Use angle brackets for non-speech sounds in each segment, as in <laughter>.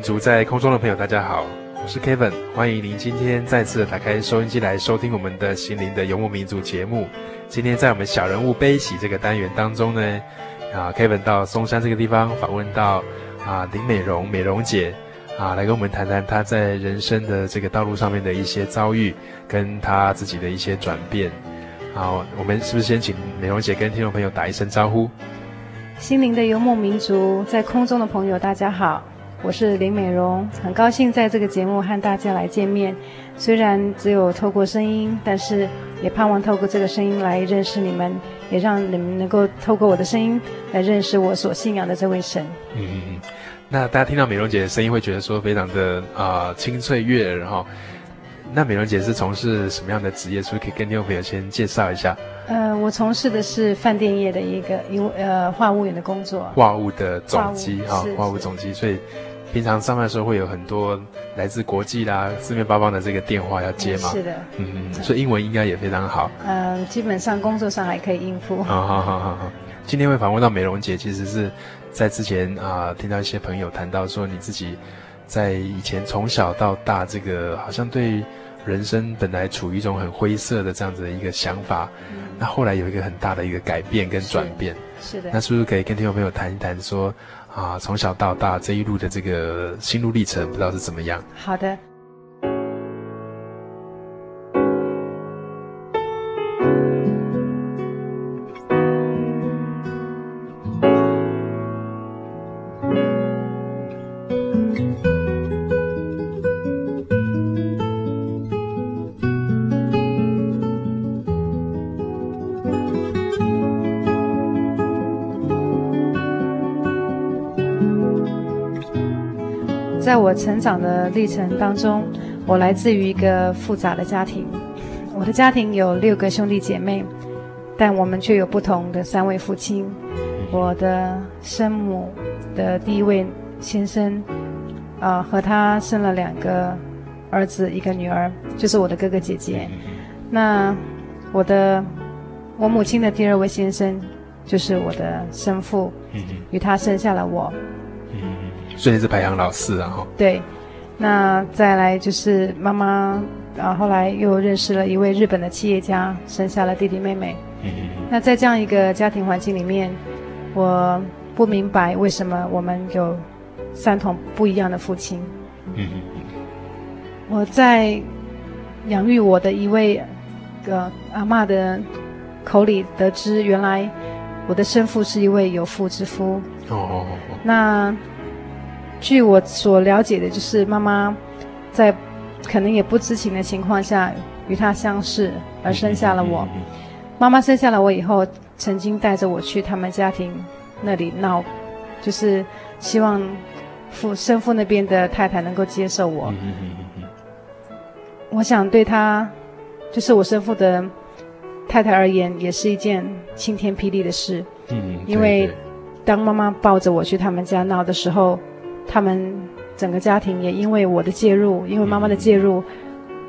民族在空中的朋友，大家好，我是 Kevin，欢迎您今天再次打开收音机来收听我们的心灵的游牧民族节目。今天在我们小人物悲喜这个单元当中呢，啊，Kevin 到松山这个地方访问到啊林美容美容姐啊，来跟我们谈谈她在人生的这个道路上面的一些遭遇，跟她自己的一些转变。好，我们是不是先请美容姐跟听众朋友打一声招呼？心灵的游牧民族在空中的朋友，大家好。我是林美容，很高兴在这个节目和大家来见面。虽然只有透过声音，但是也盼望透过这个声音来认识你们，也让你们能够透过我的声音来认识我所信仰的这位神。嗯嗯嗯。那大家听到美容姐的声音，会觉得说非常的啊、呃、清脆悦耳哈。那美容姐是从事什么样的职业？是不是可以跟听众朋友先介绍一下？呃，我从事的是饭店业的一个一呃话务员的工作。话务的总机哈，话务总机，所以。平常上班的时候会有很多来自国际啦、四面八方的这个电话要接嘛？是的，嗯，所以英文应该也非常好。嗯，基本上工作上还可以应付。好好好好好。今天会访问到美容姐，其实是在之前啊、呃，听到一些朋友谈到说，你自己在以前从小到大，这个好像对人生本来处于一种很灰色的这样子的一个想法，嗯、那后来有一个很大的一个改变跟转变。是，是的。那是不是可以跟听众朋友谈一谈说？啊，从小到大这一路的这个心路历程，不知道是怎么样？好的。成长的历程当中，我来自于一个复杂的家庭。我的家庭有六个兄弟姐妹，但我们却有不同的三位父亲。我的生母的第一位先生，啊、呃，和他生了两个儿子，一个女儿，就是我的哥哥姐姐。那我的我母亲的第二位先生，就是我的生父，与他生下了我。所以是排行老四啊，哈。对，那再来就是妈妈，啊，后来又认识了一位日本的企业家，生下了弟弟妹妹。嗯嗯。那在这样一个家庭环境里面，我不明白为什么我们有三同不一样的父亲。嗯嗯。我在养育我的一位呃阿嬷的口里得知，原来我的生父是一位有妇之夫。哦哦哦。那。据我所了解的，就是妈妈在可能也不知情的情况下与他相识，而生下了我。妈妈生下了我以后，曾经带着我去他们家庭那里闹，就是希望父生父那边的太太能够接受我。我想对他，就是我生父的太太而言也是一件晴天霹雳的事。嗯，因为当妈妈抱着我去他们家闹的时候，他们整个家庭也因为我的介入，因为妈妈的介入，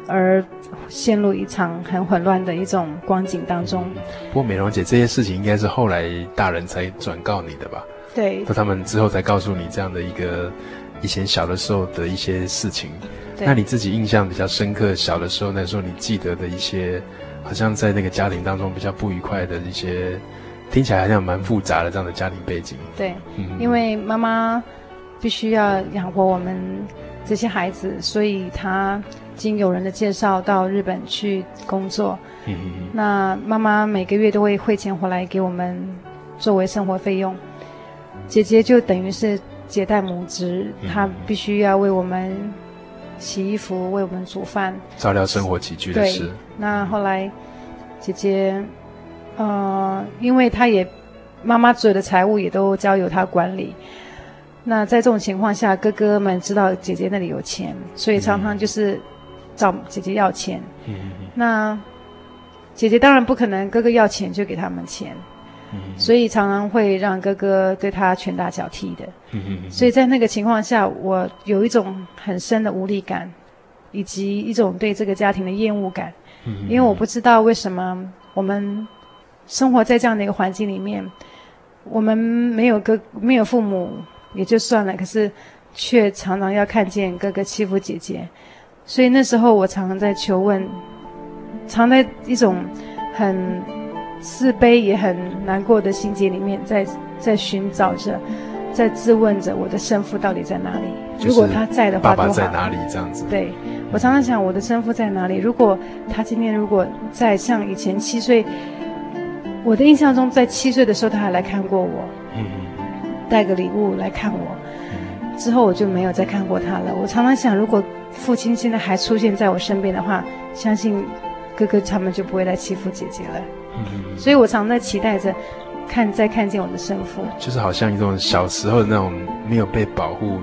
而陷入一场很混乱的一种光景当中。不过美容姐，这些事情应该是后来大人才转告你的吧？对，他们之后才告诉你这样的一个以前小的时候的一些事情。那你自己印象比较深刻，小的时候那时候你记得的一些，好像在那个家庭当中比较不愉快的一些，听起来好像蛮复杂的这样的家庭背景。对，嗯、因为妈妈必须要养活我们这些孩子，所以她经有人的介绍到日本去工作。嗯嗯。那妈妈每个月都会汇钱回来给我们作为生活费用，姐姐就等于是姐代母职，她必须要为我们。洗衣服，为我们煮饭，照料生活起居的事。那后来姐姐，呃，因为她也妈妈所有的财务也都交由她管理。那在这种情况下，哥哥们知道姐姐那里有钱，所以常常就是找姐姐要钱。嗯。那姐姐当然不可能哥哥要钱就给他们钱。所以常常会让哥哥对他拳打脚踢的，所以在那个情况下，我有一种很深的无力感，以及一种对这个家庭的厌恶感，因为我不知道为什么我们生活在这样的一个环境里面，我们没有哥没有父母也就算了，可是却常常要看见哥哥欺负姐姐，所以那时候我常常在求问，常在一种很。自卑也很难过的心结里面，在在寻找着，在质问着我的生父到底在哪里？如果他在的话，爸爸在哪里？这样子。对，我常常想我的生父在哪里？如果他今天如果在像以前七岁，我的印象中在七岁的时候他还来看过我，嗯，带个礼物来看我，嗯，之后我就没有再看过他了。我常常想，如果父亲现在还出现在我身边的话，相信哥哥他们就不会来欺负姐姐了。嗯，所以我常在期待着，看再看见我的生父，就是好像一种小时候的那种没有被保护，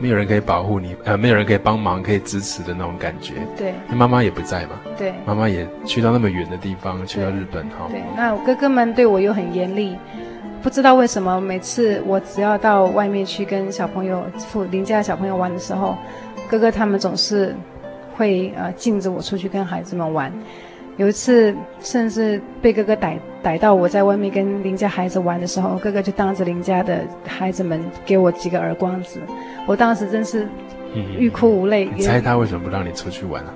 没有人可以保护你，呃，没有人可以帮忙、可以支持的那种感觉。对，妈妈也不在嘛。对，妈妈也去到那么远的地方，去到日本哈。对，那我哥哥们对我又很严厉，不知道为什么，每次我只要到外面去跟小朋友、邻家的小朋友玩的时候，哥哥他们总是会呃禁止我出去跟孩子们玩。有一次，甚至被哥哥逮逮到我在外面跟邻家孩子玩的时候，哥哥就当着邻家的孩子们给我几个耳光子，我当时真是欲哭无泪。你猜他为什么不让你出去玩啊？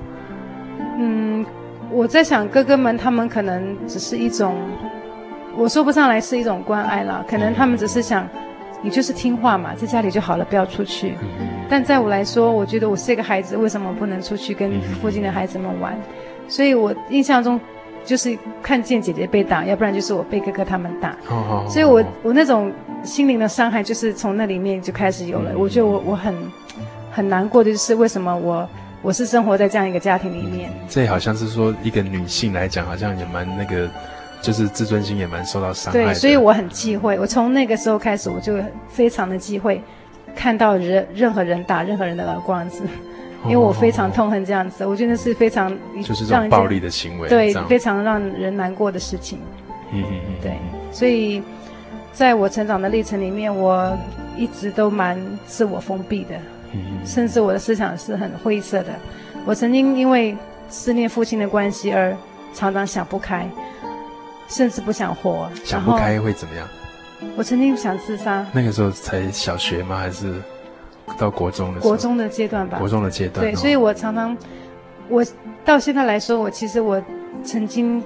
嗯，我在想哥哥们他们可能只是一种，我说不上来是一种关爱啦，可能他们只是想你就是听话嘛，在家里就好了，不要出去。但在我来说，我觉得我是一个孩子，为什么不能出去跟附近的孩子们玩？所以我印象中，就是看见姐姐被打，要不然就是我被哥哥他们打。Oh, oh, 所以我我那种心灵的伤害，就是从那里面就开始有了。嗯、我觉得我我很很难过的就是为什么我我是生活在这样一个家庭里面。嗯、这好像是说一个女性来讲，好像也蛮那个，就是自尊心也蛮受到伤害。对，所以我很忌讳。我从那个时候开始，我就非常的忌讳看到人任何人打任何人的耳光子。因为我非常痛恨这样子，我觉得是非常就是这种暴力的行为，对，非常让人难过的事情。嗯嗯嗯，对，所以在我成长的历程里面，我一直都蛮自我封闭的，甚至我的思想是很灰色的。我曾经因为思念父亲的关系而常常想不开，甚至不想活。想不开会怎么样？我曾经想自杀。那个时候才小学吗？还是？到国中的国中的阶段吧，国中的阶段。对，所以我常常，我到现在来说，我其实我曾经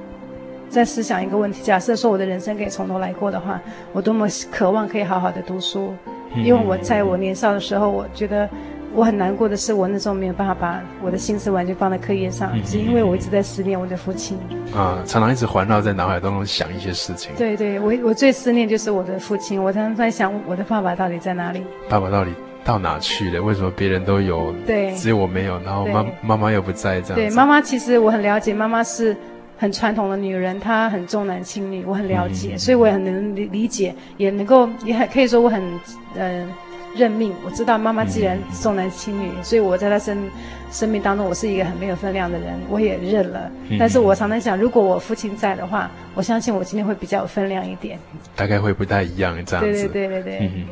在思想一个问题：假设说我的人生可以从头来过的话，我多么渴望可以好好的读书。因为我在我年少的时候，我觉得我很难过的是，我那时候没有办法把我的心思完全放在课业上，只因为我一直在思念我的父亲。啊，常常一直环绕在脑海当中想一些事情。对对，我我最思念就是我的父亲，我常常在想我的爸爸到底在哪里？爸爸到底？到哪去了？为什么别人都有，对，只有我没有？然后妈妈妈又不在，这样。对，妈妈其实我很了解，妈妈是很传统的女人，她很重男轻女，我很了解，嗯、所以我也很能理理解，也能够也很可以说我很嗯、呃、认命。我知道妈妈既然重男轻女，所以我在她生生命当中，我是一个很没有分量的人，我也认了。但是我常常想，如果我父亲在的话，我相信我今天会比较有分量一点。大概会不太一样这样子。对对对对对。嗯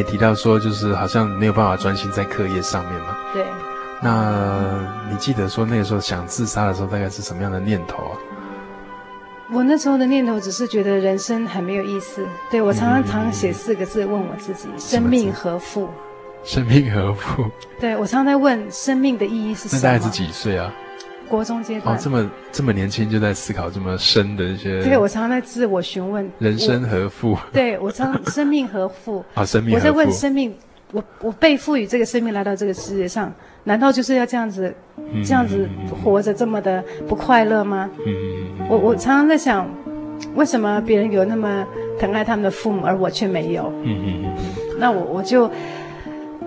也提到说，就是好像没有办法专心在课业上面嘛。对。那你记得说那个时候想自杀的时候，大概是什么样的念头啊？我那时候的念头只是觉得人生很没有意思。对，我常常常写四个字问我自己：生命何负？生命何负？对，我常常在问生命的意义是什么？那大概是几岁啊？国中阶段哦，这么这么年轻就在思考这么深的一些。对，我常常在自我询问：人生何负？对，我常生命何负？<laughs> 啊，生命。我在问生命，我我被赋予这个生命来到这个世界上，难道就是要这样子，这样子活着这么的不快乐吗？嗯嗯。我我常常在想，为什么别人有那么疼爱他们的父母，而我却没有？嗯嗯嗯。那我我就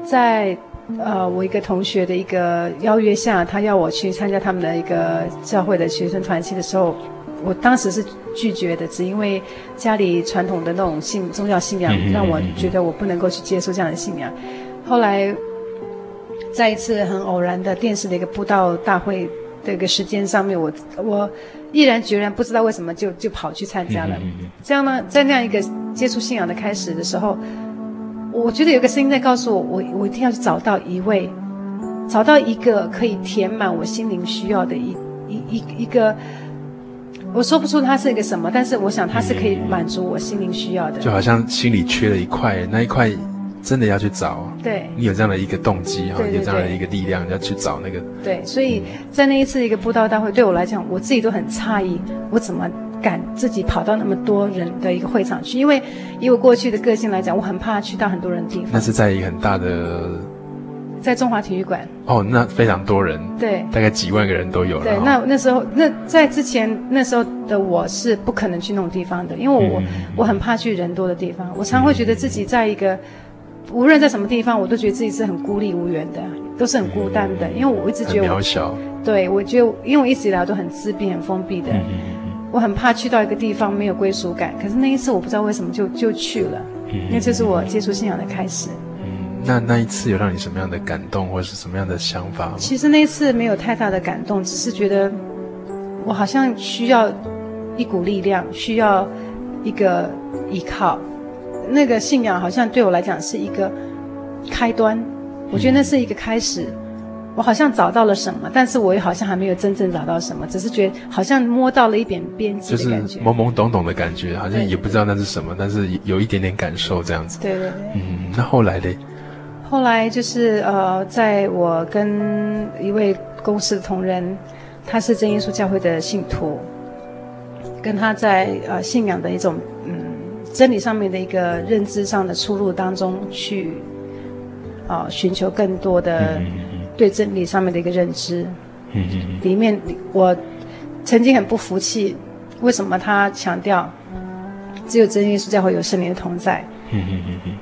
在。呃，我一个同学的一个邀约下，他要我去参加他们的一个教会的学生团契的时候，我当时是拒绝的，只因为家里传统的那种信宗教信仰，让我觉得我不能够去接受这样的信仰。后来，在一次很偶然的电视的一个布道大会的一个时间上面，我我毅然决然不知道为什么就就跑去参加了。这样呢，在那样一个接触信仰的开始的时候。我觉得有个声音在告诉我，我我一定要去找到一位，找到一个可以填满我心灵需要的一一一一个，我说不出它是一个什么，但是我想它是可以满足我心灵需要的。就好像心里缺了一块，那一块真的要去找。对，你有这样的一个动机哈，有这样的一个力量要去找那个。对，所以在那一次一个布道大会，对我来讲，我自己都很诧异，我怎么。敢自己跑到那么多人的一个会场去，因为以我过去的个性来讲，我很怕去到很多人的地方。那是在一个很大的，在中华体育馆。哦，那非常多人，对，大概几万个人都有了。对，那那时候，那在之前那时候的我是不可能去那种地方的，因为我、嗯、我很怕去人多的地方。我常会觉得自己在一个、嗯、无论在什么地方，我都觉得自己是很孤立无援的，都是很孤单的，嗯、因为我一直觉得渺小。对，我觉得因为我一直以来都很自闭、很封闭的。嗯我很怕去到一个地方没有归属感，可是那一次我不知道为什么就就去了，因为这是我接触信仰的开始。嗯，那那一次有让你什么样的感动，或者是什么样的想法吗？其实那一次没有太大的感动，只是觉得我好像需要一股力量，需要一个依靠。那个信仰好像对我来讲是一个开端，我觉得那是一个开始。我好像找到了什么，但是我也好像还没有真正找到什么，只是觉得好像摸到了一点边际的感觉，就是懵懵懂懂的感觉，好像也不知道那是什么，但是有一点点感受这样子。对对对。嗯，那后来呢？后来就是呃，在我跟一位公司的同仁，他是真耶稣教会的信徒，跟他在呃信仰的一种嗯真理上面的一个认知上的出入当中去啊、呃、寻求更多的。嗯对真理上面的一个认知，嗯嗯，里面我曾经很不服气，为什么他强调只有真耶稣教会有圣灵的同在？嗯嗯嗯嗯。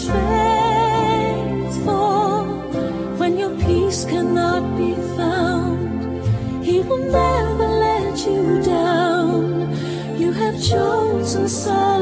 faithful. When your peace cannot be found, He will never let you down. You have chosen silence.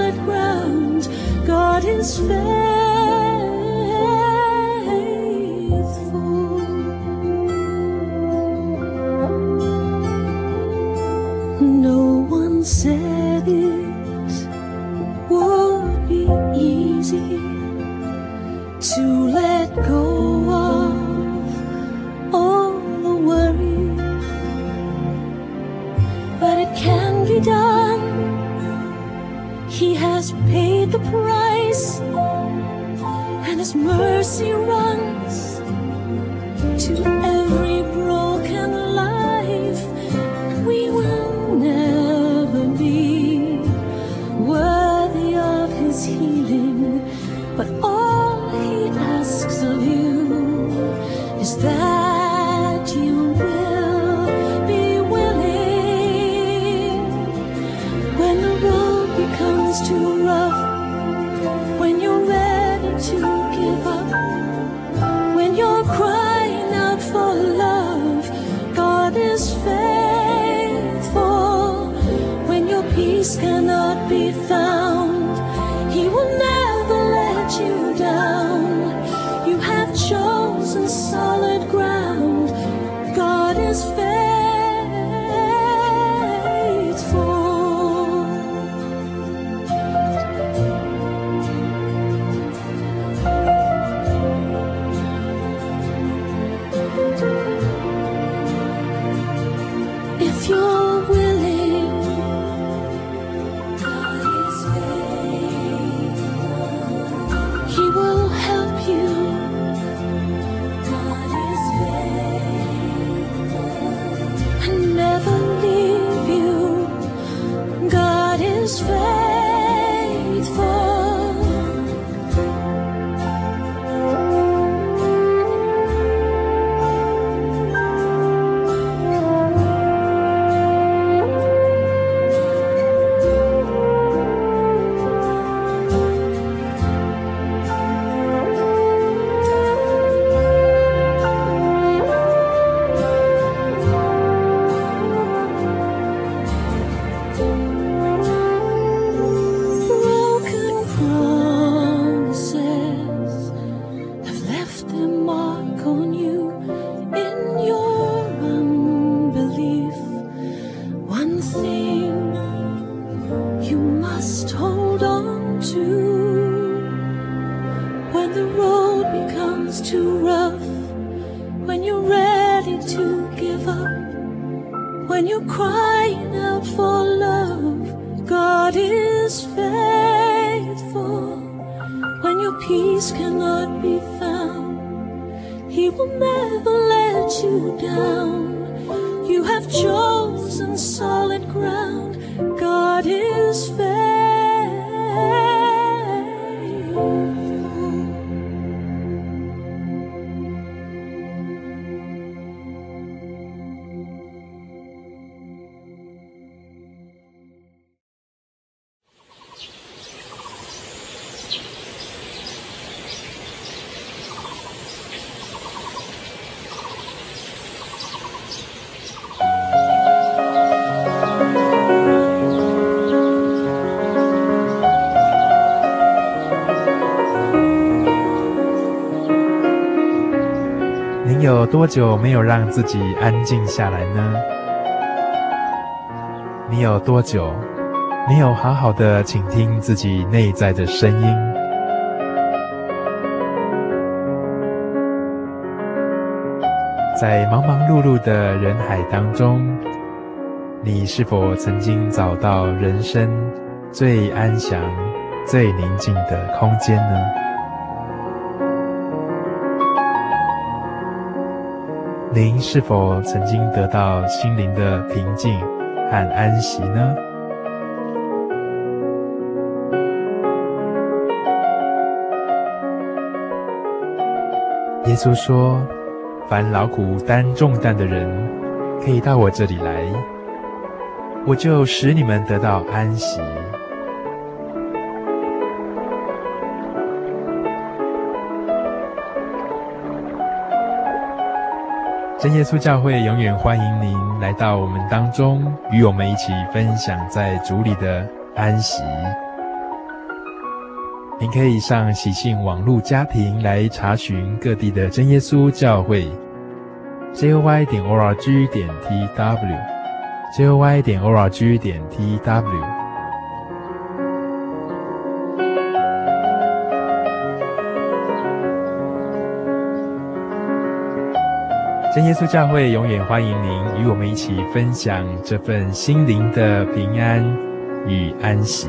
多久没有让自己安静下来呢？你有多久？没有好好的倾听自己内在的声音？在忙忙碌碌的人海当中你是否曾经找到人生最安详最宁静的空间呢？您是否曾经得到心灵的平静和安息呢？耶稣说，凡劳苦担重担的人，可以到我这里来，我就使你们得到安息。真耶稣教会永远欢迎您来到我们当中，与我们一起分享在主里的安息。您可以上喜信网络家庭来查询各地的真耶稣教会，j o y 点 o r g 点 t w，j o y 点 o r g 点 t w。真耶稣教会永远欢迎您与我们一起分享这份心灵的平安与安息。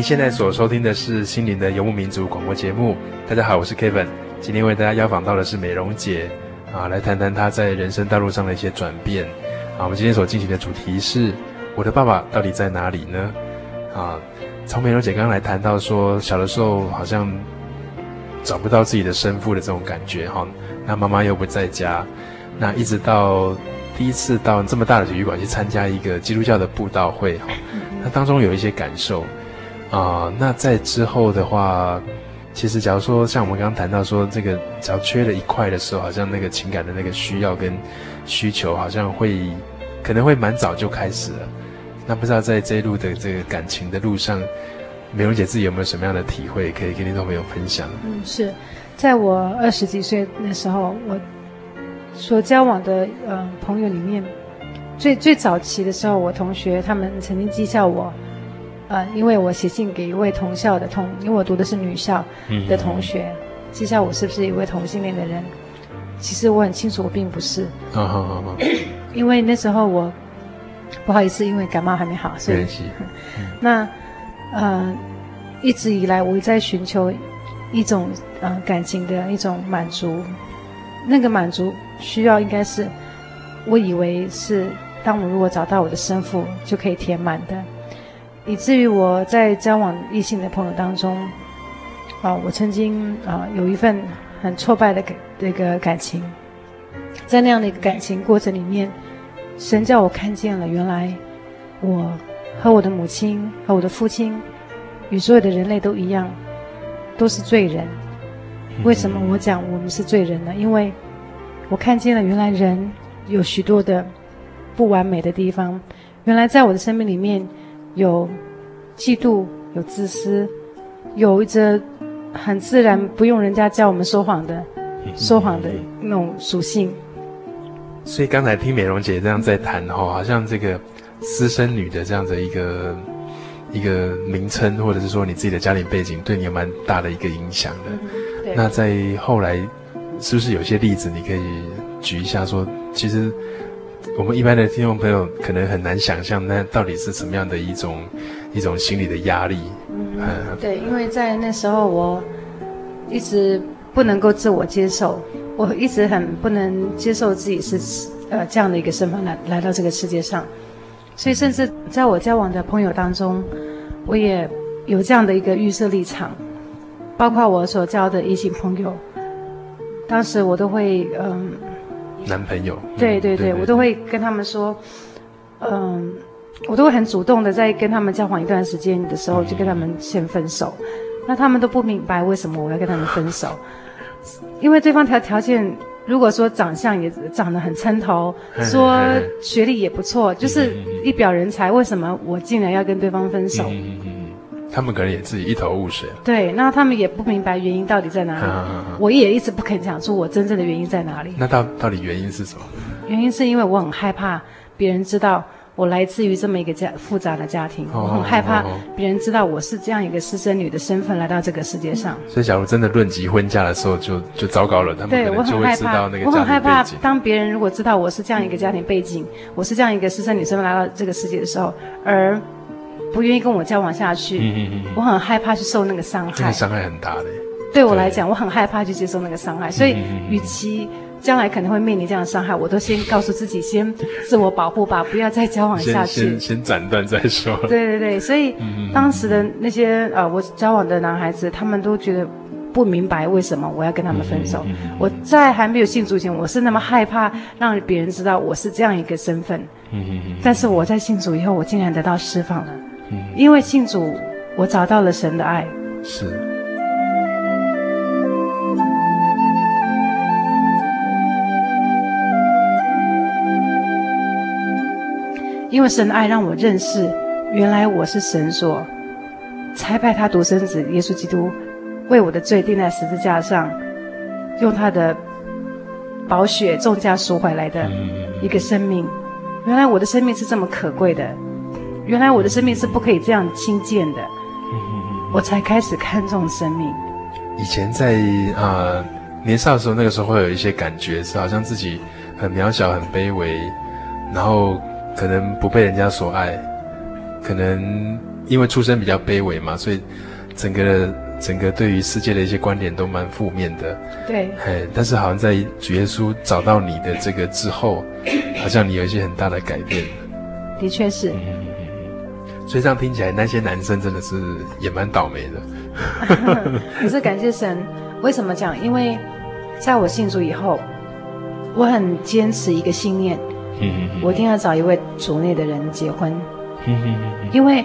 您现在所收听的是心灵的游牧民族广播节目。大家好，我是 Kevin。今天为大家邀访到的是美容姐啊，来谈谈她在人生道路上的一些转变。啊，我们今天所进行的主题是“我的爸爸到底在哪里呢？”啊，从美容姐刚刚来谈到说，小的时候好像找不到自己的生父的这种感觉哈。那妈妈又不在家，那一直到第一次到这么大的体育馆去参加一个基督教的布道会哈，那当中有一些感受。啊、那在之后的话，其实假如说像我们刚刚谈到说，这个只要缺了一块的时候，好像那个情感的那个需要跟需求，好像会可能会蛮早就开始了。那不知道在这一路的这个感情的路上，美容姐自己有没有什么样的体会，可以跟听众朋友分享？嗯，是在我二十几岁那时候，我所交往的呃朋友里面，最最早期的时候，我同学他们曾经讥笑我。呃，因为我写信给一位同校的同，因为我读的是女校的同学，接下来我是不是一位同性恋的人？其实我很清楚，我并不是。啊好好好。<clears throat> 因为那时候我不好意思，因为感冒还没好，所以。嗯、<laughs> 那呃，一直以来我在寻求一种呃感情的一种满足，那个满足需要应该是，我以为是当我如果找到我的生父就可以填满的。以至于我在交往异性的朋友当中，啊，我曾经啊有一份很挫败的感这个感情，在那样的一个感情过程里面，神叫我看见了，原来我和我的母亲和我的父亲与所有的人类都一样，都是罪人。为什么我讲我们是罪人呢？因为我看见了，原来人有许多的不完美的地方，原来在我的生命里面。有嫉妒，有自私，有着很自然，不用人家教我们说谎的，说谎的那种属性。所以刚才听美容姐这样在谈哈，好像这个私生女的这样的一个一个名称，或者是说你自己的家庭背景，对你有蛮大的一个影响的。嗯、那在后来，是不是有些例子你可以举一下说，说其实我们一般的听众朋友可能很难想象，那到底是什么样的一种一种心理的压力？嗯，对，因为在那时候我一直不能够自我接受。我一直很不能接受自己是呃这样的一个身份来来到这个世界上，所以甚至在我交往的朋友当中，我也有这样的一个预设立场，包括我所交的异性朋友，当时我都会嗯，男朋友，对对对，我都会跟他们说，嗯，我都会很主动的在跟他们交往一段时间的时候就跟他们先分手，那他们都不明白为什么我要跟他们分手。因为对方条条件，如果说长相也长得很称头，说学历也不错，就是一表人才，为什么我竟然要跟对方分手？他们可能也自己一头雾水。对，那他们也不明白原因到底在哪里。我也一直不肯讲出我真正的原因在哪里。那到到底原因是什么？原因是因为我很害怕别人知道。我来自于这么一个家复杂的家庭，我很害怕别人知道我是这样一个私生女的身份来到这个世界上。所以，假如真的论及婚嫁的时候就，就就糟糕了。他们对我很害怕。我很害怕，当别人如果知道我是这样一个家庭背景，嗯、我是这样一个私生女身份来到这个世界的时候，而不愿意跟我交往下去，嗯嗯嗯、我很害怕去受那个伤害。这个伤害很大的。对我来讲，我很害怕去接受那个伤害，所以，与其。将来可能会面临这样的伤害，我都先告诉自己，先自我保护吧，不要再交往下去。先 <laughs> 先斩断再说。<laughs> 对对对，所以当时的那些呃，我交往的男孩子，他们都觉得不明白为什么我要跟他们分手。我在还没有信主前，我是那么害怕让别人知道我是这样一个身份。但是我在信主以后，我竟然得到释放了。因为信主，我找到了神的爱。是。因为神的爱让我认识，原来我是神所差派他独生子耶稣基督为我的罪钉在十字架上，用他的宝血重价赎回来的一个生命。原来我的生命是这么可贵的，原来我的生命是不可以这样轻贱的，我才开始看重生命。以前在啊、呃、年少的时候，那个时候会有一些感觉，是好像自己很渺小、很卑微，然后。可能不被人家所爱，可能因为出身比较卑微嘛，所以整个整个对于世界的一些观点都蛮负面的。对，哎，但是好像在主耶稣找到你的这个之后，好像你有一些很大的改变。的确是。所以这样听起来，那些男生真的是也蛮倒霉的。<laughs> 可是感谢神，为什么讲？因为在我信主以后，我很坚持一个信念。我一定要找一位主内的人结婚，因为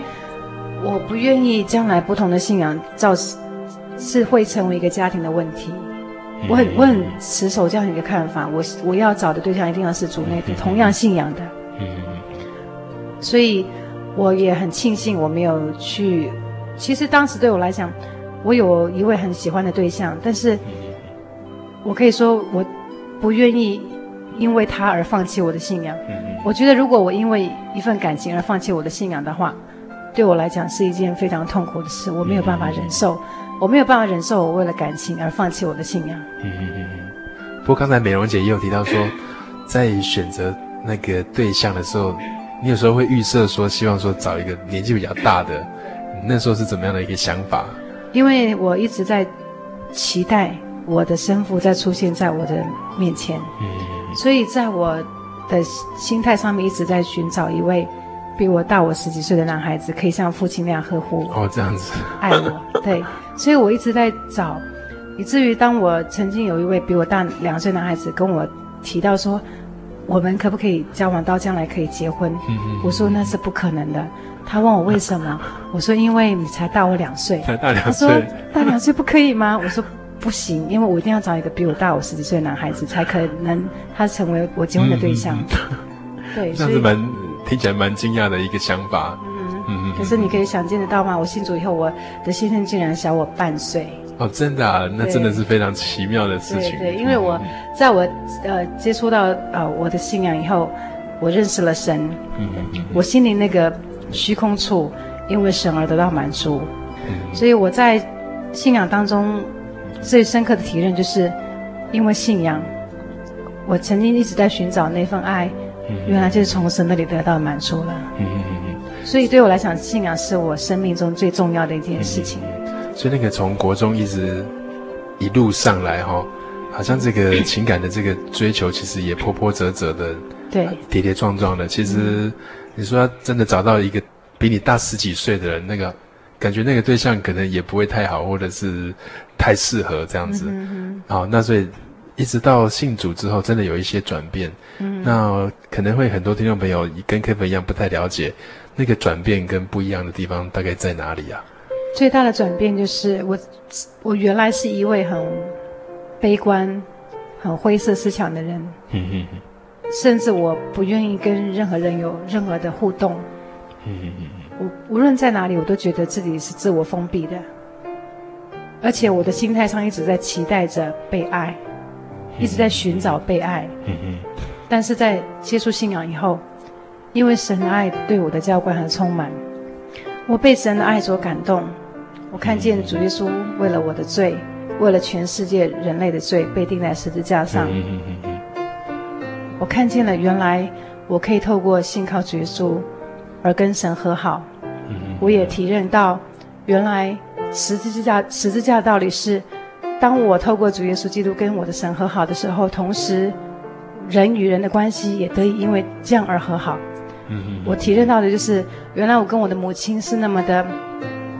我不愿意将来不同的信仰造是会成为一个家庭的问题。我很我很持守这样一个看法，我我要找的对象一定要是主内的同样信仰的。所以我也很庆幸我没有去。其实当时对我来讲，我有一位很喜欢的对象，但是我可以说我不愿意。因为他而放弃我的信仰，我觉得如果我因为一份感情而放弃我的信仰的话，对我来讲是一件非常痛苦的事，我没有办法忍受，我没有办法忍受我为了感情而放弃我的信仰。嗯嗯嗯。不过刚才美容姐也有提到说，在选择那个对象的时候，你有时候会预设说，希望说找一个年纪比较大的，那时候是怎么样的一个想法？因为我一直在期待我的生父再出现在我的面前。嗯。所以，在我的心态上面，一直在寻找一位比我大我十几岁的男孩子，可以像父亲那样呵护我。哦，这样子，<laughs> 爱我。对，所以我一直在找，以至于当我曾经有一位比我大两岁男孩子跟我提到说，我们可不可以交往到将来可以结婚？嗯嗯。我说那是不可能的。他问我为什么？我说因为你才大我两岁。才大两岁。他说大两岁不可以吗？我说。不行，因为我一定要找一个比我大我十几岁的男孩子，才可能他成为我结婚的对象。嗯、对，<laughs> 这样子蛮听起来蛮惊讶的一个想法。嗯嗯。可是你可以想见得到吗？我信主以后，我的先生竟然小我半岁。哦，真的啊，那真的是非常奇妙的事情。对，对，因为我在我呃接触到呃我的信仰以后，我认识了神，嗯嗯嗯，我心里那个虚空处因为神而得到满足，嗯，所以我在信仰当中最深刻的体认就是，因为信仰，我曾经一直在寻找那份爱，原来就是从神那里得到满足了。嗯嗯嗯。所以对我来讲，信仰是我生命中最重要的一件事情。所以那个从国中一直一路上来哈，好像这个 <coughs> 情感的这个追求，其实也波波折折的，对，跌跌撞撞的。其实你说要真的找到一个比你大十几岁的人，那个感觉那个对象可能也不会太好，或者是太适合这样子。嗯好，那所以。一直到信主之后，真的有一些转变。嗯，那可能会很多听众朋友跟 Kevin 一样不太了解那个转变跟不一样的地方大概在哪里啊？最大的转变就是我，我原来是一位很悲观、很灰色思想的人。嗯嗯嗯。甚至我不愿意跟任何人有任何的互动。嗯嗯嗯。我无论在哪里，我都觉得自己是自我封闭的，而且我的心态上一直在期待着被爱。一直在寻找被爱，嗯嗯，但是在接触信仰以后，因为神的爱对我的浇灌很充满，我被神的爱所感动。我看见主耶稣为了我的罪，为了全世界人类的罪被钉在十字架上。嗯嗯，我看见了原来我可以透过信靠主耶稣而跟神和好。嗯，我也体认到原来十字架十字架的道理是。当我透过主耶稣基督跟我的神和好的时候，同时人与人的关系也得以因为这样而和好。我体认到的就是，原来我跟我的母亲是那么的，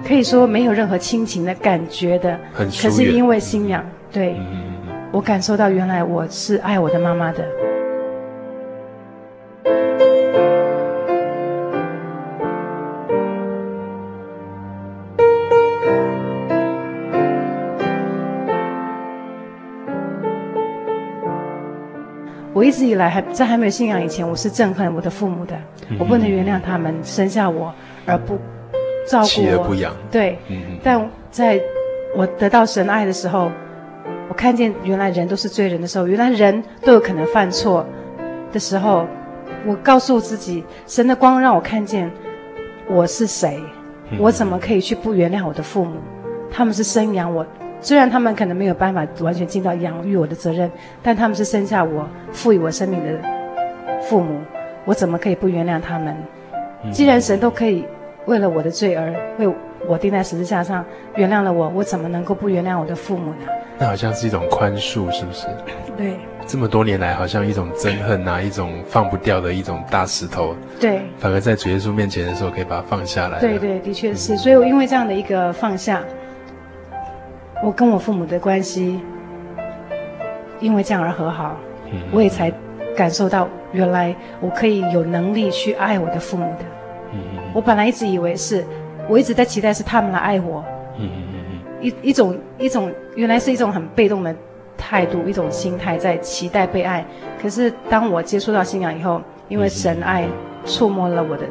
可以说没有任何亲情的感觉的。很。可是因为信仰，对。我感受到原来我是爱我的妈妈的。我一直以来还在还没有信仰以前，我是憎恨我的父母的，嗯、我不能原谅他们生下我而不照顾我，不养。对，嗯、但在我得到神爱的时候，我看见原来人都是罪人的时候，原来人都有可能犯错的时候，我告诉自己，神的光让我看见我是谁，嗯、我怎么可以去不原谅我的父母？他们是生养我。虽然他们可能没有办法完全尽到养育我的责任，但他们是生下我、赋予我生命的父母，我怎么可以不原谅他们？既然神都可以为了我的罪而为我钉在十字架上原谅了我，我怎么能够不原谅我的父母呢？那好像是一种宽恕，是不是？对。这么多年来，好像一种憎恨啊，一种放不掉的一种大石头。对。反而在主耶稣面前的时候，可以把它放下来。对对，的确是。所以，我因为这样的一个放下。我跟我父母的关系，因为这样而和好，我也才感受到原来我可以有能力去爱我的父母的。我本来一直以为是，我一直在期待是他们来爱我。一一种一种原来是一种很被动的态度，一种心态在期待被爱。可是当我接触到信仰以后，因为神爱触摸了我的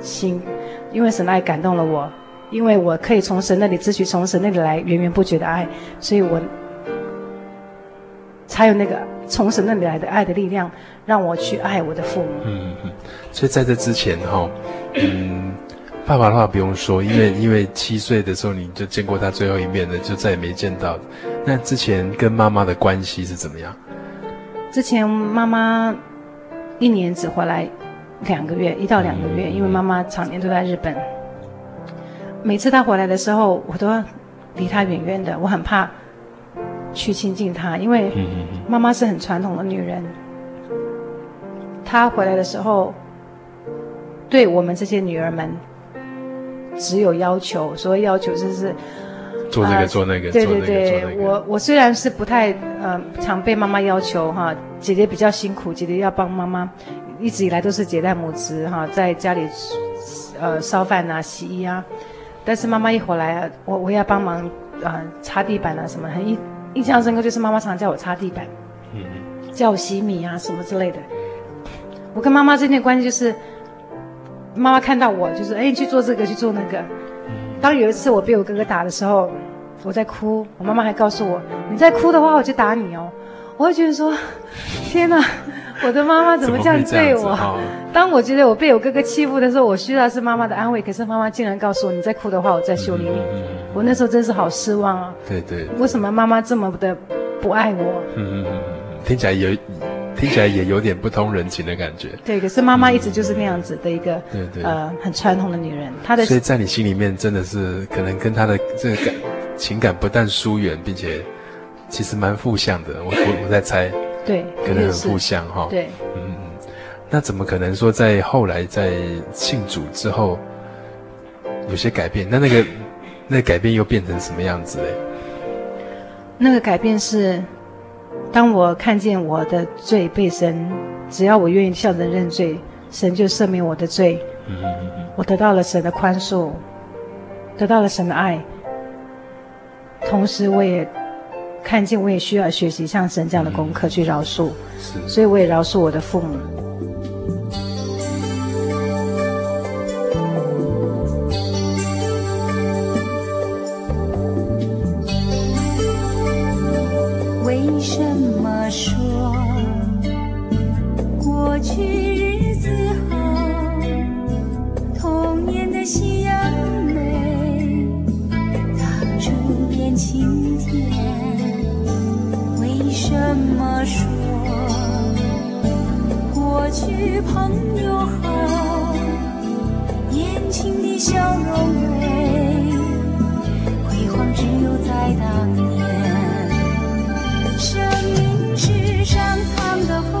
心，因为神爱感动了我。因为我可以从神那里支取，从神那里来源源不绝的爱，所以我才有那个从神那里来的爱的力量，让我去爱我的父母。嗯嗯，所以在这之前哈、哦，嗯，爸爸的话不用说，因为因为七岁的时候你就见过他最后一面了，就再也没见到。那之前跟妈妈的关系是怎么样？之前妈妈一年只回来两个月，一到两个月，嗯、因为妈妈常年都在日本。每次他回来的时候，我都离他远远的，我很怕去亲近他，因为妈妈是很传统的女人。她回来的时候，对我们这些女儿们只有要求，所谓要求就是做这个做那个。对对对，我我虽然是不太呃常被妈妈要求哈，姐姐比较辛苦，姐姐要帮妈妈，一直以来都是姐带母职哈，在家里呃烧饭啊、洗衣啊。但是妈妈一回来，我我要帮忙啊、呃，擦地板啊什么，很印印象深刻，就是妈妈常常叫我擦地板，嗯，叫我洗米啊什么之类的。我跟妈妈之间的关系就是，妈妈看到我就是哎，你去做这个去做那个。当有一次我被我哥哥打的时候，我在哭，我妈妈还告诉我，你再哭的话，我就打你哦。我会觉得说，天哪，我的妈妈怎么这样对我？<laughs> 哦、当我觉得我被我哥哥欺负的时候，我需要的是妈妈的安慰，可是妈妈竟然告诉我，你再哭的话，我再修理你。我那时候真是好失望啊！对对，为什么妈妈这么的不爱我？嗯嗯嗯，听起来有。听起来也有点不通人情的感觉。对，可是妈妈一直就是那样子的一个，对对，呃，很传统的女人。她的，所以在你心里面真的是可能跟她的这个感情感不但疏远，并且其实蛮负向的。我我我在猜，对，可能很负向哈。对，嗯嗯。那怎么可能说在后来在信主之后有些改变？那那个那个改变又变成什么样子嘞？那个改变是。当我看见我的罪被神，只要我愿意向神认罪，神就赦免我的罪。我得到了神的宽恕，得到了神的爱。同时，我也看见我也需要学习像神这样的功课去饶恕，所以我也饶恕我的父母。我说过去朋友好，年轻的笑容，美，辉煌只有在当年，生命是上苍的。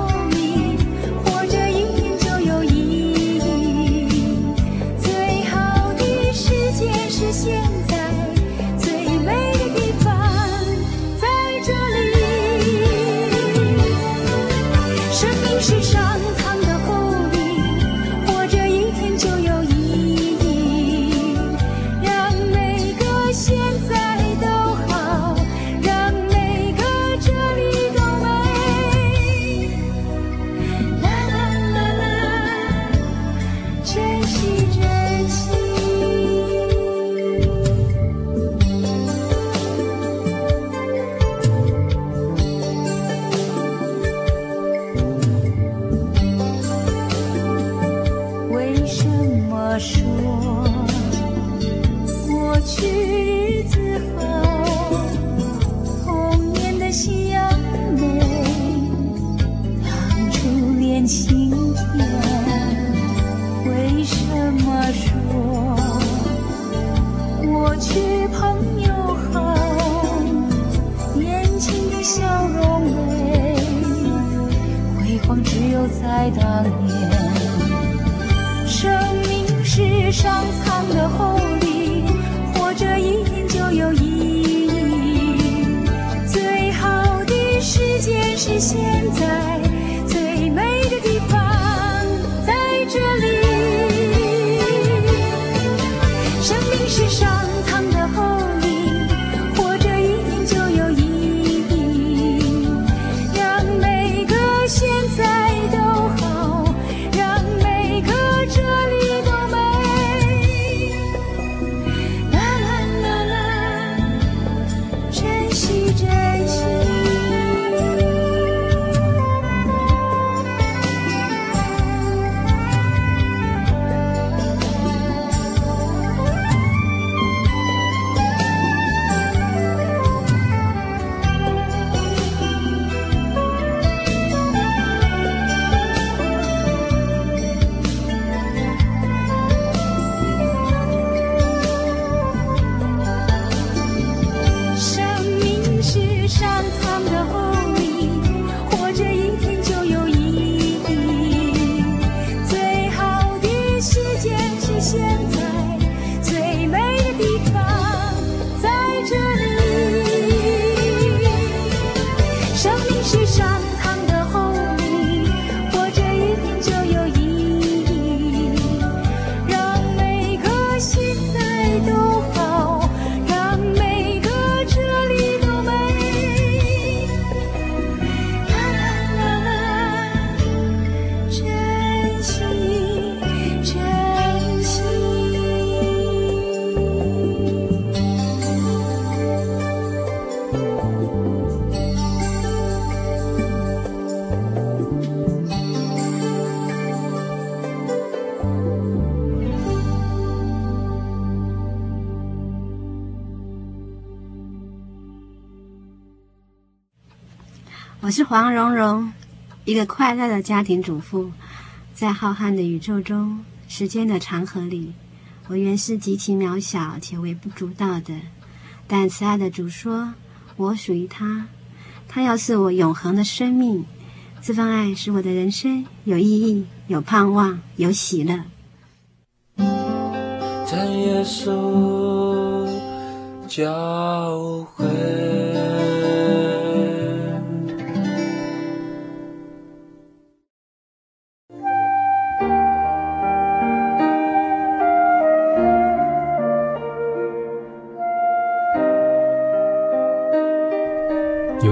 黄蓉蓉，一个快乐的家庭主妇。在浩瀚的宇宙中，时间的长河里，我原是极其渺小且微不足道的。但慈爱的主说，我属于他，他要赐我永恒的生命。这份爱使我的人生有意义、有盼望、有喜乐。在耶稣教会。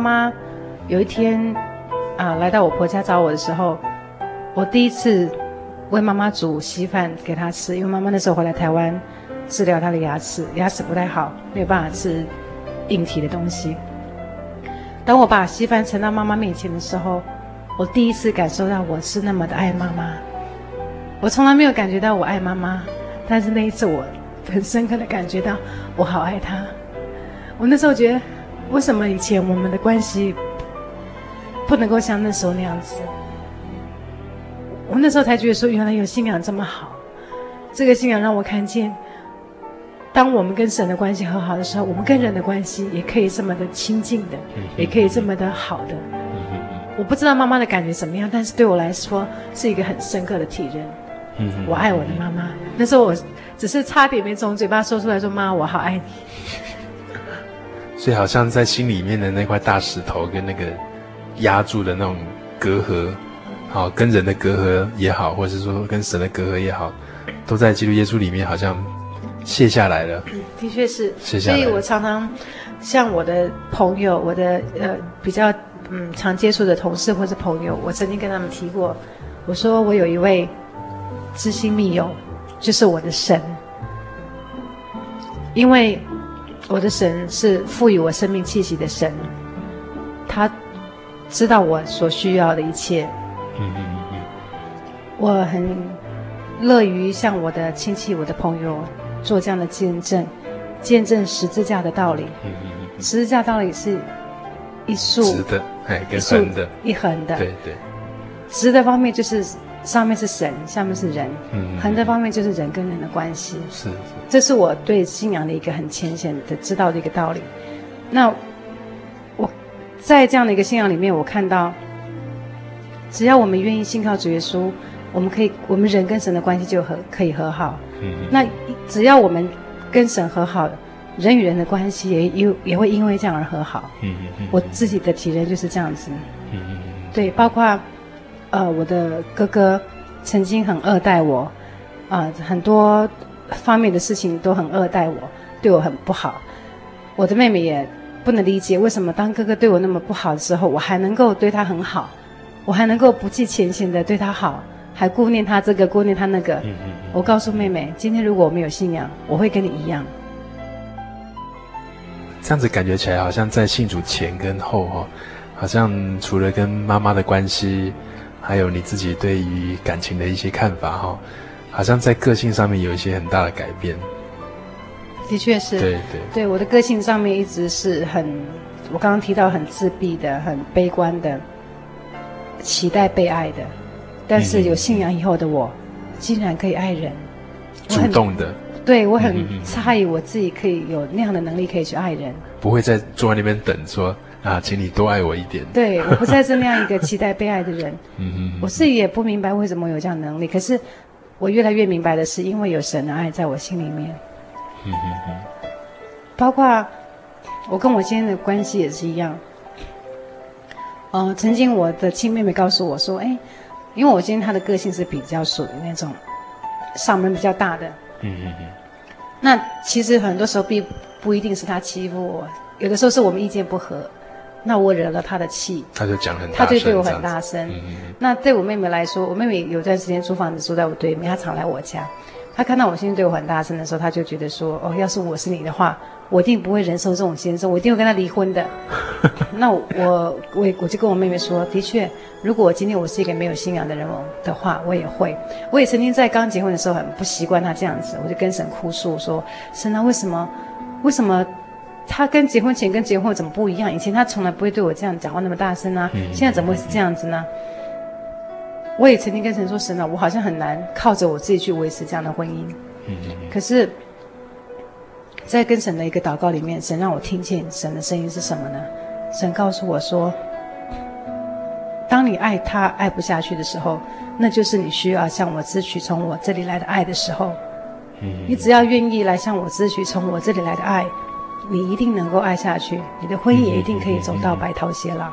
妈有一天啊来到我婆家找我的时候，我第一次为妈妈煮稀饭给她吃，因为妈妈那时候回来台湾治疗她的牙齿，牙齿不太好，没有办法吃硬体的东西。当我把稀饭盛到妈妈面前的时候，我第一次感受到我是那么的爱妈妈。我从来没有感觉到我爱妈妈，但是那一次我很深刻的感觉到我好爱她。我那时候觉得。为什么以前我们的关系不能够像那时候那样子？我那时候才觉得说，原来有信仰这么好。这个信仰让我看见，当我们跟神的关系和好的时候，我们跟人的关系也可以这么的亲近的，也可以这么的好的。我不知道妈妈的感觉怎么样，但是对我来说是一个很深刻的体认。我爱我的妈妈。那时候我只是差点没从嘴巴说出来说：“妈，我好爱你。”所以好像在心里面的那块大石头跟那个压住的那种隔阂，好，跟人的隔阂也好，或者是说跟神的隔阂也好，都在基督耶稣里面好像卸下来了。嗯，的确是。卸下来。所以我常常像我的朋友，我的呃比较嗯常接触的同事或是朋友，我曾经跟他们提过，我说我有一位知心密友，就是我的神，因为。我的神是赋予我生命气息的神，他知道我所需要的一切。嗯嗯嗯。我很乐于向我的亲戚、我的朋友做这样的见证，见证十字架的道理。嗯嗯嗯。十字架道理是一竖直的，哎，跟横的，一横的。对对。直的方面就是。上面是神，下面是人。嗯，横的方面就是人跟人的关系。是，是，这是我对信仰的一个很浅显的知道的一个道理。那我在这样的一个信仰里面，我看到，只要我们愿意信靠主耶稣，我们可以，我们人跟神的关系就和可以和好。嗯，那只要我们跟神和好，人与人的关系也也也会因为这样而和好。嗯嗯，我自己的体验就是这样子。嗯嗯，对，包括。呃，我的哥哥曾经很恶待我，啊、呃，很多方面的事情都很恶待我，对我很不好。我的妹妹也不能理解为什么当哥哥对我那么不好的时候，我还能够对他很好，我还能够不计前嫌的对他好，还顾念他这个，顾念他那个。嗯嗯嗯。我告诉妹妹，今天如果我没有信仰，我会跟你一样。这样子感觉起来，好像在信主前跟后哦，好像除了跟妈妈的关系。还有你自己对于感情的一些看法哈，好好像在个性上面有一些很大的改变。的确是，对对。对，我的个性上面一直是很，我刚刚提到很自闭的、很悲观的，期待被爱的，但是有信仰以后的我，嗯、竟然可以爱人，主动的。对，我很诧异，我自己可以有那样的能力，可以去爱人，不会再坐在那边等说啊，请你多爱我一点。对，我不再是那样一个期待被爱的人。<laughs> 嗯哼，我自己也不明白为什么有这样的能力，可是我越来越明白的是，因为有神的爱在我心里面。嗯哼哼，包括我跟我先生的关系也是一样。呃，曾经我的亲妹妹告诉我说：“哎，因为我今天她的个性是比较属于那种嗓门比较大的。”嗯嗯嗯。那其实很多时候并不一定是她欺负我，有的时候是我们意见不合，那我惹了他的气，他就讲很大，他就对我很大声。那对我妹妹来说，我妹妹有段时间租房子住在我对面，她常来我家。她看到我先生对我很大声的时候，她就觉得说：“哦，要是我是你的话，我一定不会忍受这种先生，我一定会跟他离婚的。<laughs> ”那我我我就跟我妹妹说：“的确，如果今天我是一个没有信仰的人的话，我也会。我也曾经在刚结婚的时候很不习惯他这样子，我就跟神哭诉说：神啊，为什么？为什么他跟结婚前跟结婚后怎么不一样？以前他从来不会对我这样讲话那么大声啊，现在怎么会是这样子呢？”我也曾经跟神说：“神啊，我好像很难靠着我自己去维持这样的婚姻。可是，在跟神的一个祷告里面，神让我听见神的声音是什么呢？神告诉我说：当你爱他爱不下去的时候，那就是你需要向我支取从我这里来的爱的时候。你只要愿意来向我支取从我这里来的爱，你一定能够爱下去，你的婚姻也一定可以走到白头偕老。”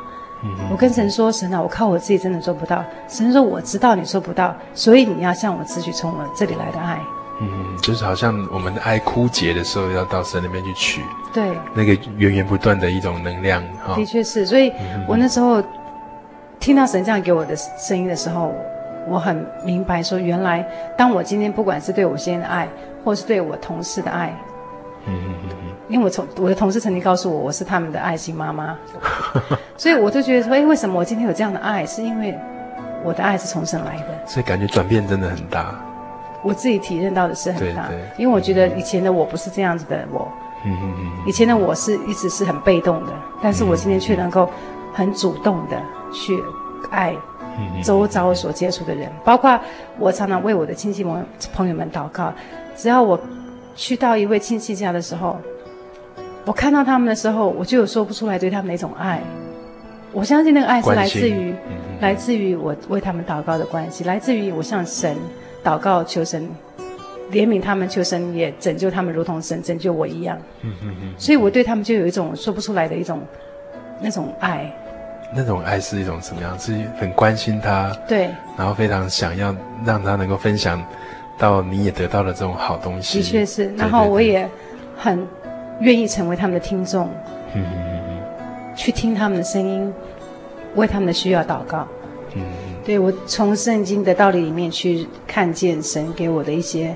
我跟神说：“神啊，我靠我自己真的做不到。”神说：“我知道你做不到，所以你要向我支取从我这里来的爱。”嗯，就是好像我们的爱枯竭的时候，要到神那边去取。对，那个源源不断的一种能量。的确是，所以我那时候听到神这样给我的声音的时候，我很明白说，原来当我今天不管是对我先生的爱，或是对我同事的爱，嗯嗯嗯。因为我从我的同事曾经告诉我，我是他们的爱心妈妈，<laughs> 所以我就觉得说，哎，为什么我今天有这样的爱？是因为我的爱是从神来的，所以感觉转变真的很大。我自己体认到的是很大，因为我觉得以前的我不是这样子的我，嗯嗯嗯，以前的我是一直是很被动的，但是我今天却能够很主动的去爱周遭所接触的人，包括我常常为我的亲戚朋友朋友们祷告，只要我去到一位亲戚家的时候。我看到他们的时候，我就有说不出来对他们的一种爱。我相信那个爱是来自于，嗯、来自于我为他们祷告的关系，来自于我向神祷告，求神怜悯他们，求神也拯救他们，如同神拯救我一样。嗯嗯嗯。所以我对他们就有一种说不出来的一种那种爱。那种爱是一种什么样？是很关心他，对，然后非常想要让他能够分享到你也得到了这种好东西。的确是，然后我也很。愿意成为他们的听众，嗯嗯嗯。嗯，去听他们的声音，为他们的需要祷告，对，我从圣经的道理里面去看见神给我的一些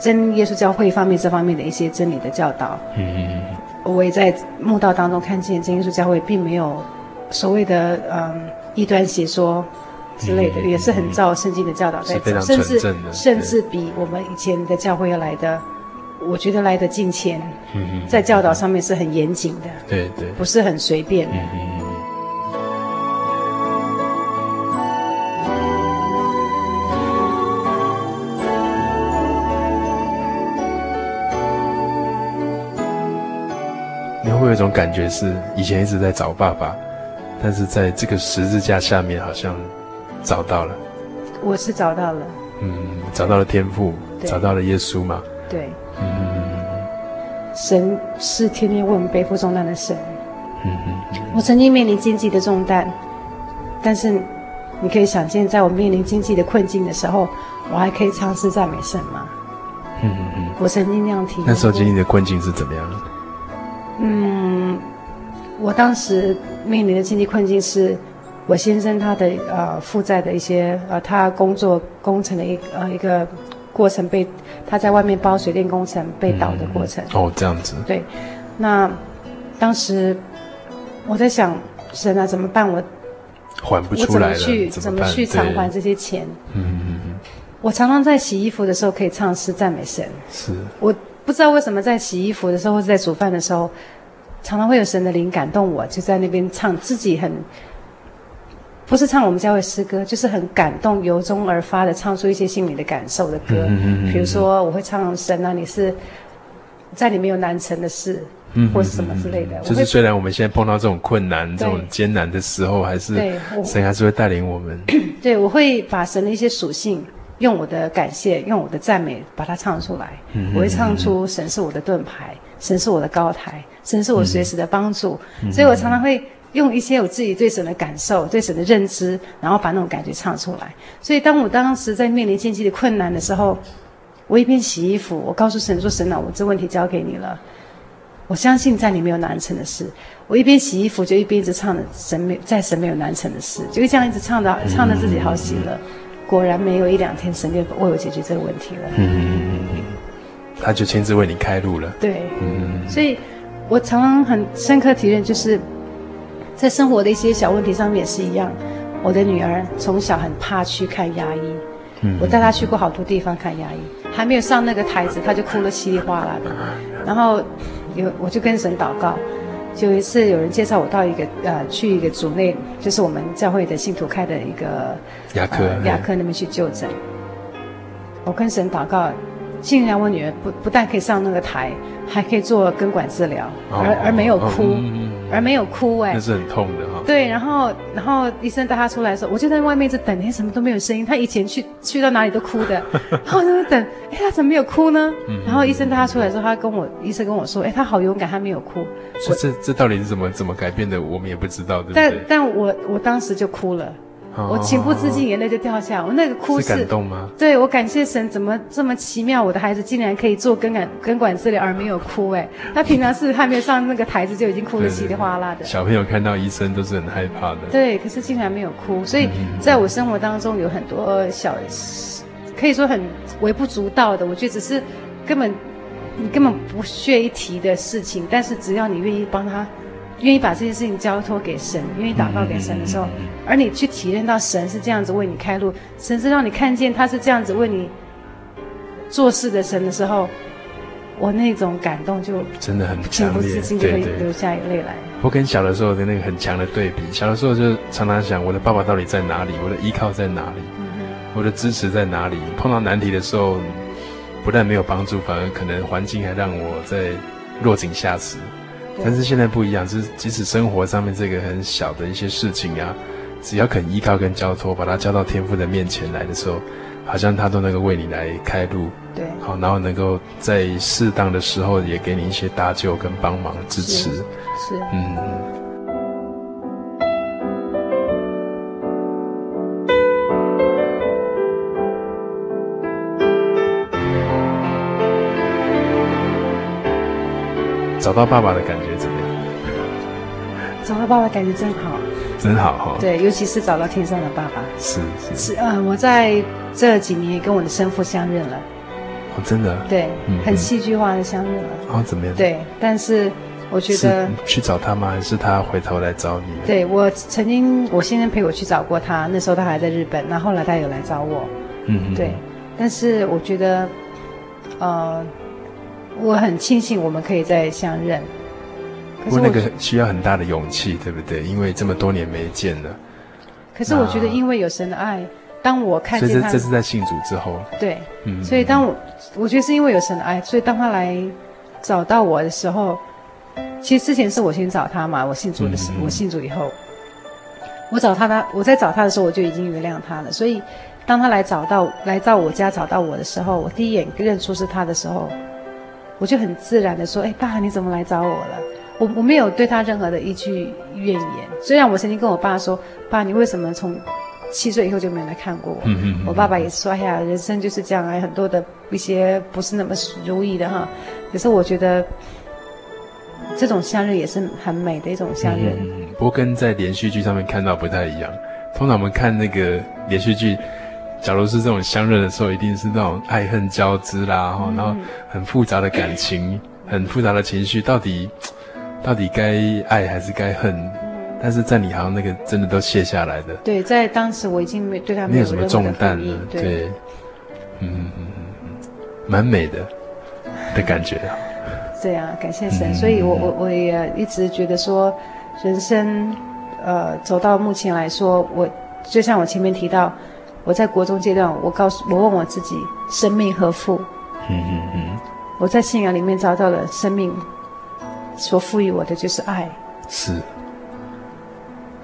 真耶稣教会方面这方面的一些真理的教导，嗯嗯嗯，我也在墓道当中看见真耶稣教会并没有所谓的嗯异端邪说之类的，也是很照圣经的教导在走，甚至甚至比我们以前的教会要来的。我觉得来得敬虔，在教导上面是很严谨的，对对，不是很随便的。你会不会有一种感觉是，以前一直在找爸爸，但是在这个十字架下面好像找到了。我是找到了，嗯，找到了天赋，找到了耶稣嘛？对。嗯神是天天为我们背负重担的神。嗯嗯。我曾经面临经济的重担，但是你可以想见，在我面临经济的困境的时候，我还可以尝试赞美神吗？嗯嗯嗯。我曾经那样提。那时候经济的困境是怎么样？嗯，我当时面临的经济困境是，我先生他的呃负债的一些呃他工作工程的一呃一个。过程被他在外面包水电工程被倒的过程。哦，这样子。对，那当时我在想，神啊，怎么办？我还不出来了，我怎么去怎么，怎么去偿还这些钱？嗯嗯嗯。我常常在洗衣服的时候可以唱诗赞美神。是。我不知道为什么在洗衣服的时候或者在煮饭的时候，常常会有神的灵感动我，就在那边唱自己很，不是唱我们教会诗歌，就是很感动，由衷而发的唱出一些心里的感受的歌。嗯嗯嗯。比如说我会唱神啊，你是在里面有难成的事。嗯，或是什么之类的，就是虽然我们现在碰到这种困难、这种艰难的时候，还是神还是会带领我们。<clears throat> 对，我会把神的一些属性，用我的感谢，用我的赞美，把它唱出来。嗯，我会唱出神是我的盾牌，神是我的高台，神是我随时的帮助。嗯，所以我常常会用一些我自己对神的感受、对神的认知，然后把那种感觉唱出来。所以当我当时在面临经济的困难的时候，我一边洗衣服，我告诉神说：“神啊，我这问题交给你了。”我相信在你没有难成的事。我一边洗衣服，就一边一直唱着神没在神没有难成的事，就这样一直唱着唱着自己好喜乐。果然没有一两天，神就为我解决这个问题了。嗯嗯嗯嗯，他就亲自为你开路了。对，嗯，所以我常常很深刻体验，就是在生活的一些小问题上面也是一样。我的女儿从小很怕去看牙医，嗯，我带她去过好多地方看牙医，还没有上那个台子，她就哭得稀里哗啦的，然后。有，我就跟神祷告。就有一次，有人介绍我到一个呃，去一个组内，就是我们教会的信徒开的一个牙科、呃、牙科那边去就诊。我跟神祷告，竟然我女儿不不但可以上那个台，还可以做根管治疗，哦、而而没有哭。而没有哭哎，那是很痛的哈。对，然后然后医生带他出来的时候，我就在外面一直等，哎，什么都没有声音。他以前去去到哪里都哭的，<laughs> 然后我就在等，哎，他怎么没有哭呢？然后医生带他出来的时候，他跟我医生跟我说，哎，他好勇敢，他没有哭。这这这到底是怎么怎么改变的？我们也不知道，对不对？但但我我当时就哭了。我情不自禁，眼泪就掉下来。我那个哭是，是感动吗？对，我感谢神，怎么这么奇妙？我的孩子竟然可以做根管根管治疗而没有哭。哎，他平常是还没有上那个台子就已经哭得稀里哗啦的。小朋友看到医生都是很害怕的。对，可是竟然没有哭，所以在我生活当中有很多小，可以说很微不足道的，我觉得只是根本你根本不屑一提的事情，但是只要你愿意帮他。愿意把这件事情交托给神，愿意祷告给神的时候，而你去体验到神是这样子为你开路，神是让你看见他是这样子为你做事的神的时候，我那种感动就真的很情不自禁，就会流下眼泪来。我跟小的时候的那个很强的对比，小的时候就常常想，我的爸爸到底在哪里？我的依靠在哪里？嗯、我的支持在哪里？碰到难题的时候，不但没有帮助，反而可能环境还让我在落井下石。但是现在不一样，就是即使生活上面这个很小的一些事情啊，只要肯依靠跟交托，把它交到天父的面前来的时候，好像他都能够为你来开路。对，好，然后能够在适当的时候也给你一些搭救跟帮忙支持。是，是嗯。找到爸爸的感觉怎么样？找到爸爸感觉真好，真好哈。对，尤其是找到天上的爸爸。是是是，呃，我在这几年跟我的生父相认了。哦，真的？对，很戏剧化的相认了。哦，怎么样？对，但是我觉得去找他吗？还是他回头来找你？对，我曾经，我先生陪我去找过他，那时候他还在日本，那后来他有来找我。嗯，对。但是我觉得，呃。我很庆幸我们可以再相认，不过那个需要很大的勇气，对不对？因为这么多年没见了。可是我觉得，因为有神的爱，当我看见他，这是在信主之后。对，嗯。所以当我我觉得是因为有神的爱，所以当他来找到我的时候，其实之前是我先找他嘛。我信主的时候，我信主以后，我找他，他我在找他的时候，我就已经原谅他了。所以当他来找到来到我家找到我的时候，我第一眼认出是他的时候。我就很自然的说：“哎，爸，你怎么来找我了？我我没有对他任何的一句怨言。虽然我曾经跟我爸说，爸，你为什么从七岁以后就没有来看过我？嗯嗯嗯、我爸爸也说：哎呀，人生就是这样，哎很多的一些不是那么如意的哈。可是我觉得这种相认也是很美的一种相认。嗯嗯、不过跟在连续剧上面看到不太一样。通常我们看那个连续剧。”假如是这种相认的时候，一定是那种爱恨交织啦，嗯、然后很复杂的感情，很复杂的情绪，到底到底该爱还是该恨？嗯、但是在你好像那个真的都卸下来的。对，在当时我已经没对他没有，什么重担了。对，对嗯嗯嗯，蛮美的的感觉。对啊，感谢神。嗯、所以我我我也一直觉得说，人生，呃，走到目前来说，我就像我前面提到，我在国中阶段，我告诉我问我自己，生命何负？嗯嗯嗯。我在信仰里面找到了生命所赋予我的就是爱。是。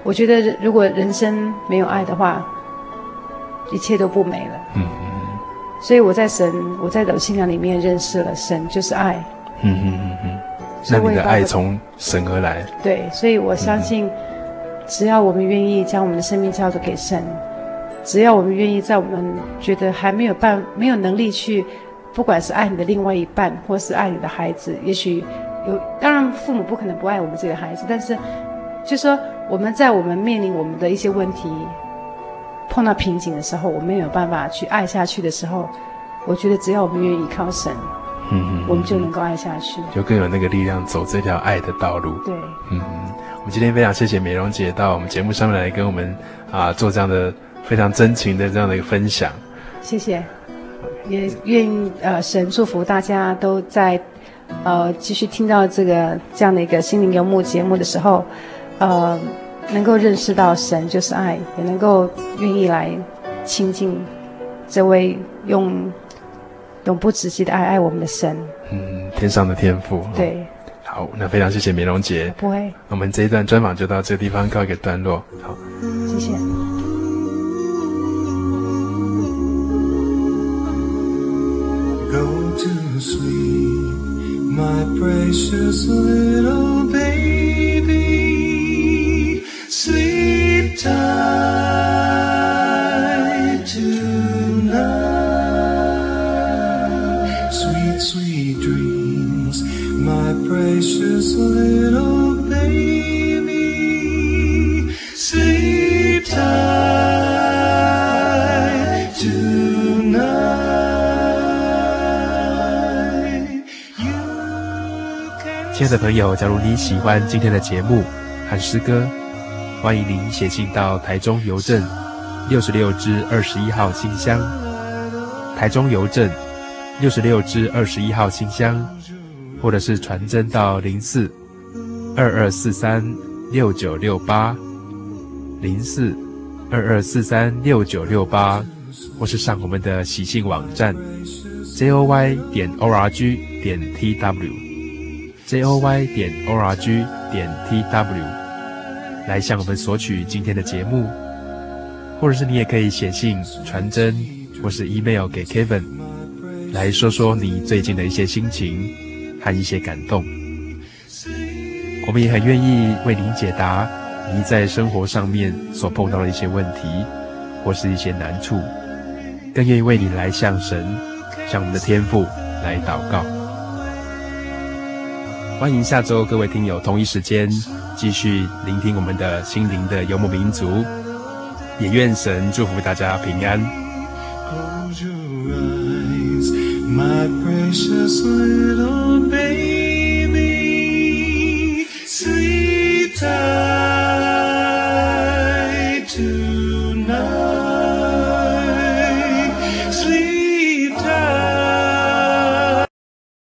我觉得如果人生没有爱的话，一切都不美了。嗯嗯。所以我在神，我在的信仰里面认识了神就是爱。嗯嗯嗯嗯，那你的爱从神而来。对，所以我相信，只要我们愿意将我们的生命交托给神，只要我们愿意在我们觉得还没有办、没有能力去，不管是爱你的另外一半，或是爱你的孩子，也许有，当然父母不可能不爱我们自己的孩子，但是，就说我们在我们面临我们的一些问题，碰到瓶颈的时候，我们没有办法去爱下去的时候，我觉得只要我们愿意靠神。嗯嗯，我们就能够爱下去，就更有那个力量走这条爱的道路。对，嗯嗯，我们今天非常谢谢美容姐到我们节目上面来跟我们啊做这样的非常真情的这样的一个分享。谢谢，也愿呃神祝福大家都在呃继续听到这个这样的一个心灵游牧节目的时候，呃能够认识到神就是爱，也能够愿意来亲近这位用。永不止息的爱，爱我们的神，嗯，天上的天父，对，好，那非常谢谢美容姐，不会，我们这一段专访就到这个地方告一个段落，好，谢谢。To sleep, my precious little baby, sleep tight. Tonight. Sweet, sweet dreams, my precious little 亲爱的朋友，假如你喜欢今天的节目和诗歌，欢迎您写信到台中邮政六十六支二十一号信箱。台中邮政六十六支二十一号信箱。或者是传真到零四二二四三六九六八零四二二四三六九六八，或是上我们的喜信网站 j o y 点 o r g 点 t w j o y 点 o r g 点 t w 来向我们索取今天的节目，或者是你也可以写信传真或是 email 给 Kevin 来说说你最近的一些心情。和一些感动，我们也很愿意为您解答您在生活上面所碰到的一些问题，或是一些难处，更愿意为你来向神、向我们的天父来祷告。欢迎下周各位听友同一时间继续聆听我们的心灵的游牧民族。也愿神祝福大家平安。